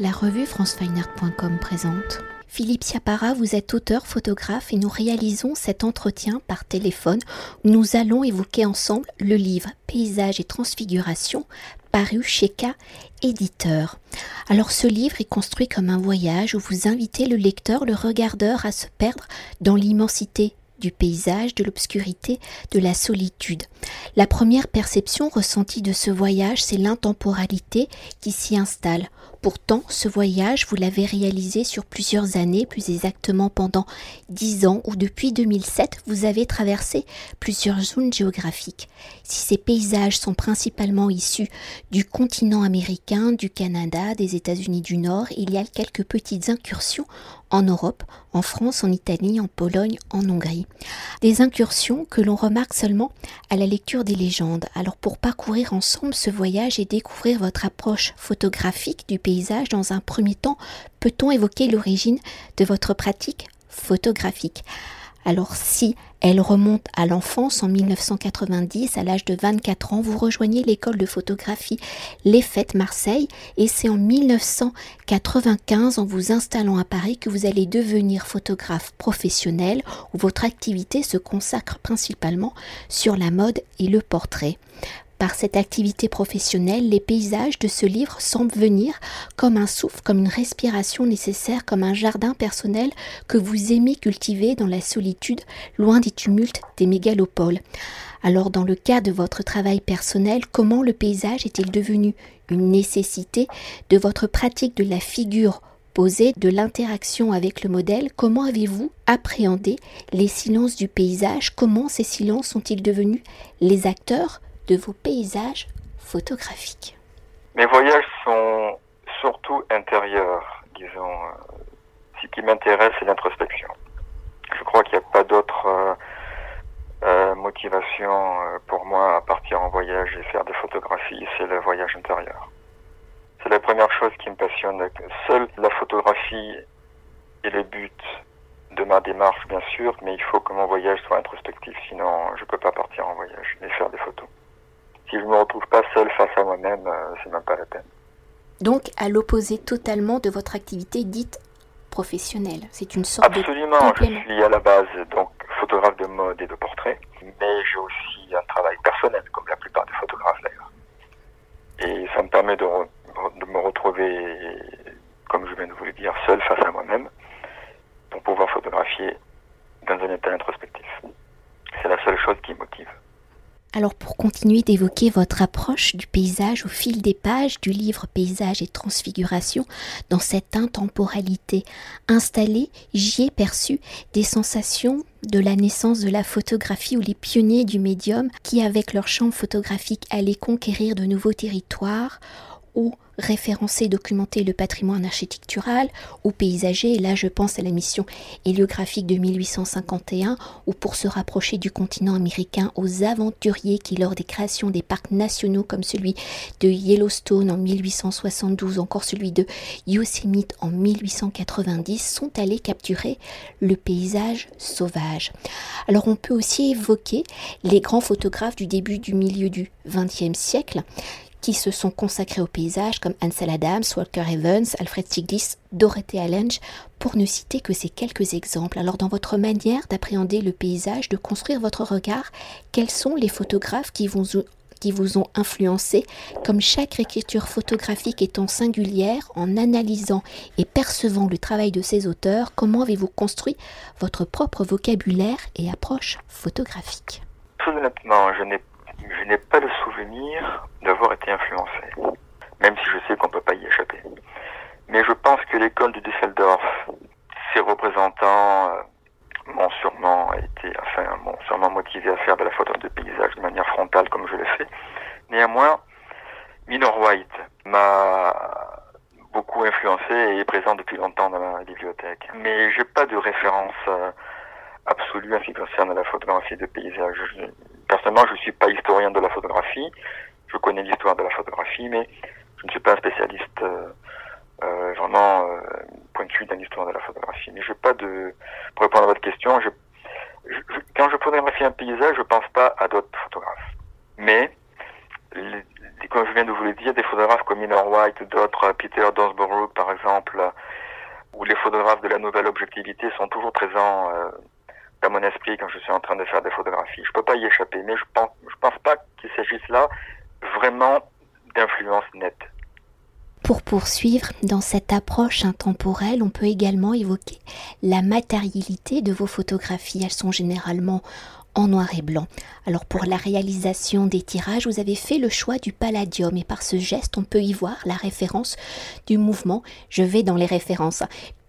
La revue francefineart.com présente. Philippe Siapara, vous êtes auteur, photographe et nous réalisons cet entretien par téléphone où nous allons évoquer ensemble le livre Paysages et transfiguration paru chez K éditeur. Alors ce livre est construit comme un voyage où vous invitez le lecteur, le regardeur à se perdre dans l'immensité du paysage, de l'obscurité, de la solitude. La première perception ressentie de ce voyage, c'est l'intemporalité qui s'y installe. Pourtant, ce voyage, vous l'avez réalisé sur plusieurs années, plus exactement pendant dix ans, ou depuis 2007, vous avez traversé plusieurs zones géographiques. Si ces paysages sont principalement issus du continent américain, du Canada, des États-Unis du Nord, il y a quelques petites incursions en Europe, en France, en Italie, en Pologne, en Hongrie. Des incursions que l'on remarque seulement à la lecture des légendes. Alors pour parcourir ensemble ce voyage et découvrir votre approche photographique du paysage dans un premier temps, peut-on évoquer l'origine de votre pratique photographique? Alors si elle remonte à l'enfance en 1990, à l'âge de 24 ans, vous rejoignez l'école de photographie Les Fêtes Marseille et c'est en 1995, en vous installant à Paris, que vous allez devenir photographe professionnel où votre activité se consacre principalement sur la mode et le portrait. Par cette activité professionnelle, les paysages de ce livre semblent venir comme un souffle, comme une respiration nécessaire, comme un jardin personnel que vous aimez cultiver dans la solitude, loin des tumultes des mégalopoles. Alors dans le cas de votre travail personnel, comment le paysage est-il devenu une nécessité de votre pratique de la figure posée, de l'interaction avec le modèle? Comment avez-vous appréhendé les silences du paysage? Comment ces silences sont-ils devenus les acteurs de vos paysages photographiques Mes voyages sont surtout intérieurs, disons. Euh, ce qui m'intéresse, c'est l'introspection. Je crois qu'il n'y a pas d'autre euh, euh, motivation pour moi à partir en voyage et faire des photographies, c'est le voyage intérieur. C'est la première chose qui me passionne. Seule la photographie est le but de ma démarche, bien sûr, mais il faut que mon voyage soit introspectif, sinon je ne peux pas partir en voyage et faire des photos si je me retrouve pas seul face à moi-même, euh, c'est même pas la peine. Donc, à l'opposé totalement de votre activité dite professionnelle, c'est une sorte Absolument, de je suis à la base donc photographe de mode et de portrait, mais j'ai aussi un travail personnel, comme la plupart des photographes d'ailleurs. Et ça me permet de, de me retrouver, comme je viens de vous le dire, seul face à moi-même, pour pouvoir photographier dans un état introspectif. C'est la seule chose qui motive. Alors pour continuer d'évoquer votre approche du paysage au fil des pages du livre Paysage et Transfiguration, dans cette intemporalité installée, j'y ai perçu des sensations de la naissance de la photographie ou les pionniers du médium qui, avec leur champ photographique, allaient conquérir de nouveaux territoires ou référencer, documenter le patrimoine architectural ou paysager. Là, je pense à la mission héliographique de 1851, ou pour se rapprocher du continent américain, aux aventuriers qui, lors des créations des parcs nationaux comme celui de Yellowstone en 1872, encore celui de Yosemite en 1890, sont allés capturer le paysage sauvage. Alors, on peut aussi évoquer les grands photographes du début du milieu du XXe siècle qui se sont consacrés au paysage comme Ansel Adams, Walker Evans, Alfred Stieglitz, Dorothy Allenge, pour ne citer que ces quelques exemples. Alors dans votre manière d'appréhender le paysage, de construire votre regard, quels sont les photographes qui vous, qui ont influencé, comme chaque écriture photographique étant singulière, en analysant et percevant le travail de ces auteurs, comment avez-vous construit votre propre vocabulaire et approche photographique? Tout honnêtement, je n'ai je n'ai pas le souvenir d'avoir été influencé, même si je sais qu'on ne peut pas y échapper. Mais je pense que l'école de Düsseldorf, ses représentants euh, m'ont sûrement été, enfin, m'ont sûrement motivé à faire de la photo de paysage de manière frontale comme je l'ai fait. Néanmoins, Minor White m'a beaucoup influencé et est présent depuis longtemps dans ma bibliothèque. Mais j'ai pas de référence euh, absolue en ce qui concerne la photographie de paysage. Personnellement, je ne suis pas historien de la photographie. Je connais l'histoire de la photographie, mais je ne suis pas un spécialiste euh, euh, vraiment euh, pointu dans l'histoire de la photographie. Mais je pas de. Pour répondre à votre question, je, quand je photographie un paysage, je pense pas à d'autres photographes. Mais comme je viens de vous le dire, des photographes comme Miller White, d'autres, Peter Donsborough par exemple, ou les photographes de la nouvelle objectivité sont toujours présents euh, dans mon esprit quand je suis en train de faire des photographies. Je peux pas y échapper, mais je pense, je pense pas qu'il s'agisse là vraiment d'influence nette. Pour poursuivre, dans cette approche intemporelle, on peut également évoquer la matérialité de vos photographies. Elles sont généralement en noir et blanc. Alors pour la réalisation des tirages, vous avez fait le choix du palladium et par ce geste, on peut y voir la référence du mouvement. Je vais dans les références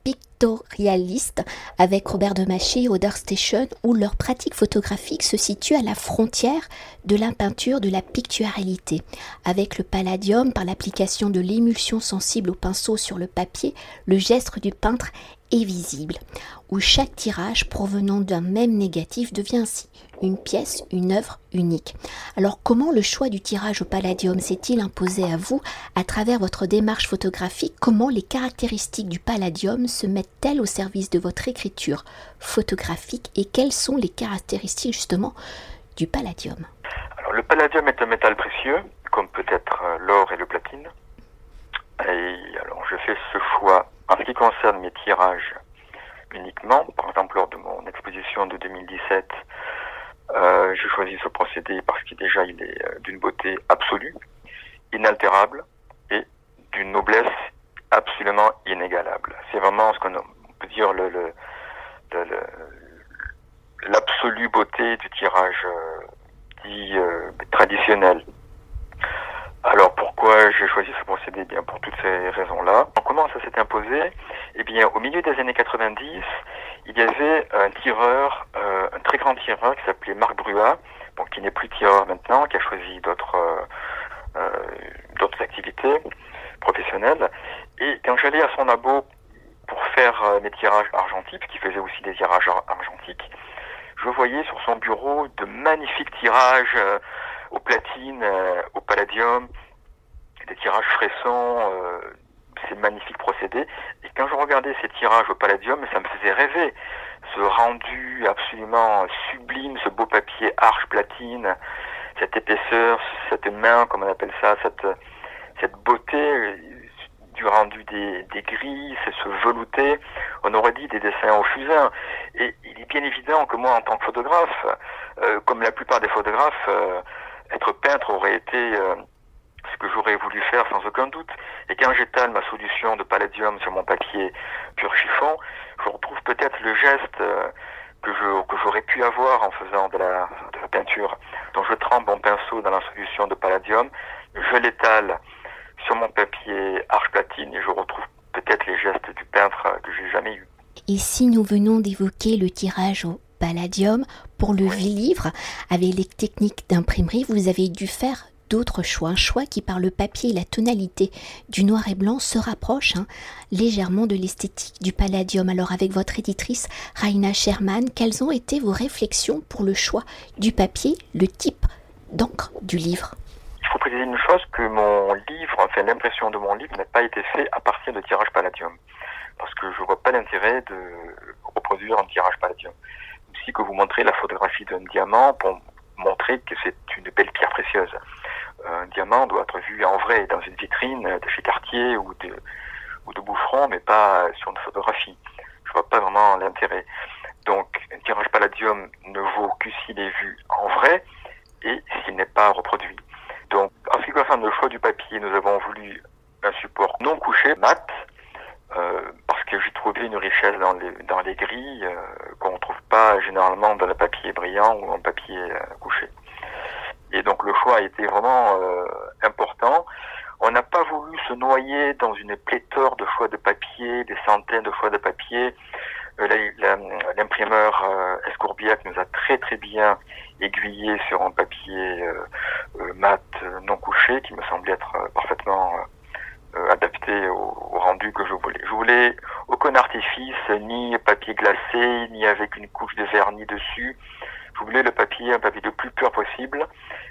pictorialiste avec Robert de Maché et Oder Station où leur pratique photographique se situe à la frontière de la peinture de la picturalité. Avec le palladium, par l'application de l'émulsion sensible au pinceau sur le papier, le geste du peintre est visible, où chaque tirage provenant d'un même négatif devient ainsi une pièce, une œuvre unique. Alors comment le choix du tirage au palladium s'est-il imposé à vous à travers votre démarche photographique? Comment les caractéristiques du palladium se mettent-elles au service de votre écriture photographique et quelles sont les caractéristiques justement du palladium? Alors le palladium est un métal précieux, comme peut-être l'or et le platine. Et alors je fais ce choix en ce qui concerne mes tirages uniquement, par exemple lors de mon exposition de 2017, euh, j'ai choisi ce procédé parce qu'il déjà il est euh, d'une beauté absolue, inaltérable et d'une noblesse absolument inégalable. C'est vraiment ce qu'on peut dire le, le, l'absolue beauté du tirage euh, dit euh, traditionnel. Pourquoi j'ai choisi ce procédé eh Bien pour toutes ces raisons-là. Comment ça s'est imposé Eh bien au milieu des années 90, il y avait un tireur, euh, un très grand tireur qui s'appelait Marc Bruat, bon, qui n'est plus tireur maintenant, qui a choisi d'autres euh, euh, d'autres activités professionnelles. Et quand j'allais à son labo pour faire mes tirages argentiques, qui faisait aussi des tirages argentiques, je voyais sur son bureau de magnifiques tirages au platine, euh, au palladium, des tirages fressants, euh, ces magnifiques procédés. Et quand je regardais ces tirages au palladium, ça me faisait rêver. Ce rendu absolument sublime, ce beau papier arche platine, cette épaisseur, cette main, comme on appelle ça, cette, cette beauté du rendu des, des grilles, ce velouté, on aurait dit des dessins au fusain. Et il est bien évident que moi, en tant que photographe, euh, comme la plupart des photographes, euh, être peintre aurait été euh, ce que j'aurais voulu faire sans aucun doute. Et quand j'étale ma solution de palladium sur mon papier pur chiffon, je retrouve peut-être le geste euh, que je que j'aurais pu avoir en faisant de la, de la peinture. Donc je trempe mon pinceau dans la solution de palladium, je l'étale sur mon papier arche platine et je retrouve peut-être les gestes du peintre que j'ai jamais eu. Et si nous venons d'évoquer le tirage au palladium, pour le livre, avec les techniques d'imprimerie, vous avez dû faire d'autres choix, un choix qui par le papier et la tonalité du noir et blanc se rapproche hein, légèrement de l'esthétique du palladium. Alors avec votre éditrice Raina Sherman, quelles ont été vos réflexions pour le choix du papier, le type d'encre du livre? Il faut préciser une chose que mon livre, enfin l'impression de mon livre n'a pas été fait à partir de tirage palladium. Parce que je vois pas l'intérêt de reproduire un tirage palladium aussi que vous montrez la photographie d'un diamant pour montrer que c'est une belle pierre précieuse. Un diamant doit être vu en vrai dans une vitrine de chez Cartier ou de, ou de Bouffron, mais pas sur une photographie. Je vois pas vraiment l'intérêt. Donc, un tirage palladium ne vaut que s'il est vu en vrai et s'il n'est pas reproduit. Donc, en ce qui concerne le choix du papier, nous avons voulu un support non couché, mat, euh, parce que j'ai trouvé une richesse dans les, dans les grilles euh, qu'on ne trouve pas généralement dans le papier brillant ou en papier euh, couché. Et donc le choix a été vraiment important. On n'a pas voulu se noyer dans une pléthore de choix de papier, des centaines de choix de papier. L'imprimeur Escourbiac nous a très très bien aiguillé sur un papier mat non couché qui me semblait être parfaitement euh, adapté au, rendu que je voulais. Je voulais aucun artifice, ni papier glacé, ni avec une couche de vernis dessus doubler le papier, un papier le plus pur possible,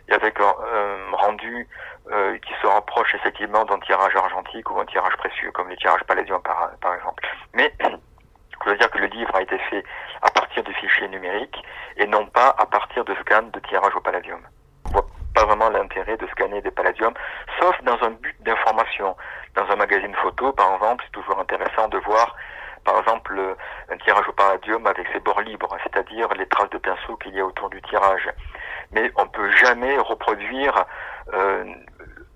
et avec un rendu euh, qui se rapproche effectivement d'un tirage argentique ou un tirage précieux, comme les tirages palladiens par, exemple. Mais je veux dire que le livre a été fait à partir de fichiers numériques et non pas à partir de scans de tirage au palladium. On voit pas vraiment l'intérêt de scanner des palladiums, sauf dans un but d'information. Dans un magazine photo, par exemple, c'est toujours intéressant de voir par exemple, un tirage au palladium avec ses bords libres, c'est-à-dire les traces de pinceau qu'il y a autour du tirage. Mais on peut jamais reproduire euh,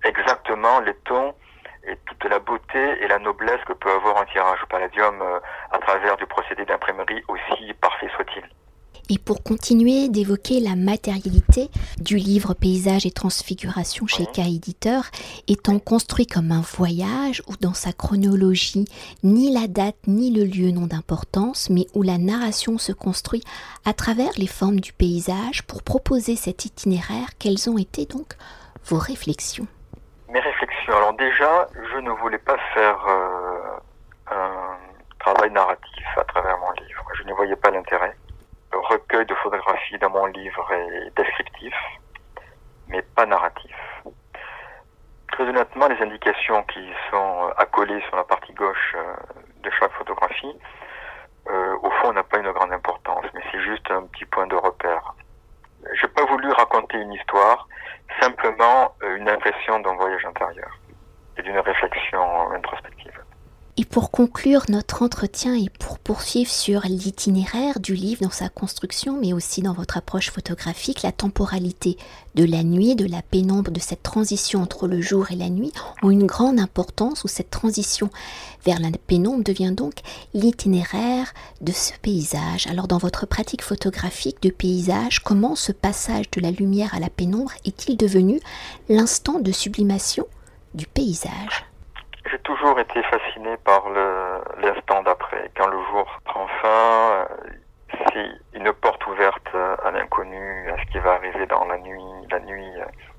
exactement les tons et toute la beauté et la noblesse que peut avoir un tirage au palladium euh, à travers du procédé d'imprimerie aussi parfait soit-il. Et pour continuer d'évoquer la matérialité du livre Paysage et Transfiguration chez K Éditeur, étant construit comme un voyage où dans sa chronologie, ni la date ni le lieu n'ont d'importance, mais où la narration se construit à travers les formes du paysage pour proposer cet itinéraire, quelles ont été donc vos réflexions? Mes réflexions, alors déjà, je ne voulais pas faire euh, un travail narratif à travers mon livre, je ne voyais pas l'intérêt recueil de photographies dans mon livre est descriptif, mais pas narratif. Très honnêtement, les indications qui sont accolées sur la partie gauche euh, de chaque photographie, euh, au fond, n'a pas une grande importance, mais c'est juste un petit point de repère. Je n'ai pas voulu raconter une histoire, simplement euh, une impression d'un voyage intérieur et d'une réflexion introspective. Et pour conclure notre entretien et pour poursuivre sur l'itinéraire du livre dans sa construction, mais aussi dans votre approche photographique, la temporalité de la nuit, de la pénombre, de cette transition entre le jour et la nuit ont une grande importance, où cette transition vers la pénombre devient donc l'itinéraire de ce paysage. Alors dans votre pratique photographique de paysage, comment ce passage de la lumière à la pénombre est-il devenu l'instant de sublimation du paysage? J'ai toujours été fasciné par l'instant d'après. Quand le jour prend fin, c'est euh, une porte ouverte à l'inconnu, à ce qui va arriver dans la nuit, la nuit,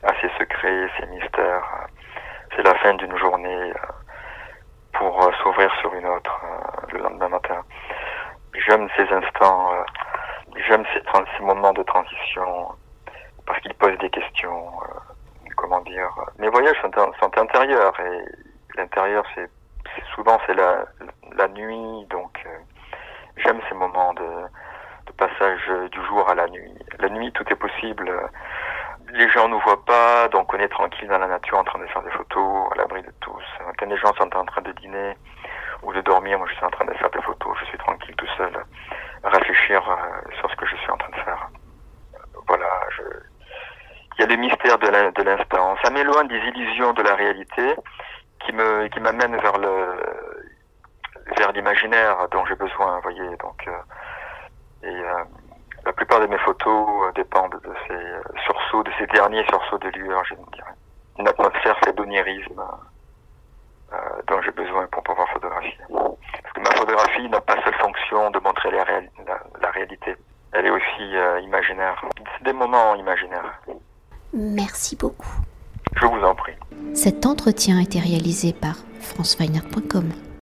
à ses secrets, ses mystères. C'est la fin d'une journée euh, pour euh, s'ouvrir sur une autre le lendemain matin. J'aime ces instants, j'aime ces, ces, moments de transition parce qu'ils posent des questions. Comment dire Mes voyages sont, sont intérieurs et l'intérieur, c'est souvent c'est la, la nuit, donc euh, j'aime ces moments de, de, passage du jour à la nuit. La nuit, tout est possible. Les gens nous voient pas, donc on est tranquille dans la nature en train de faire des photos, à l'abri de tous. Quand les gens sont en train de dîner ou de dormir, moi je suis en train de faire des photos, je suis tranquille tout seul, à réfléchir euh, sur ce que je suis en train de faire. Voilà, je... il y a des mystères de l'instant. Ça m'éloigne des illusions de la réalité qui me qui m'amène vers le vers l'imaginaire dont j'ai besoin, voyez. Donc euh, et euh, la plupart de mes photos euh, dépendent de ces sursauts, de ces derniers sursauts de lueur, je dirais. Une atmosphère fait d'onirisme dont j'ai besoin pour pouvoir photographier. Parce que ma photographie n'a pas seule fonction de montrer la, la réalité. Elle est aussi imaginaire. C'est des moments imaginaires. Merci beaucoup. Je vous en prie. Cet entretien a été réalisé par franceweiner.com.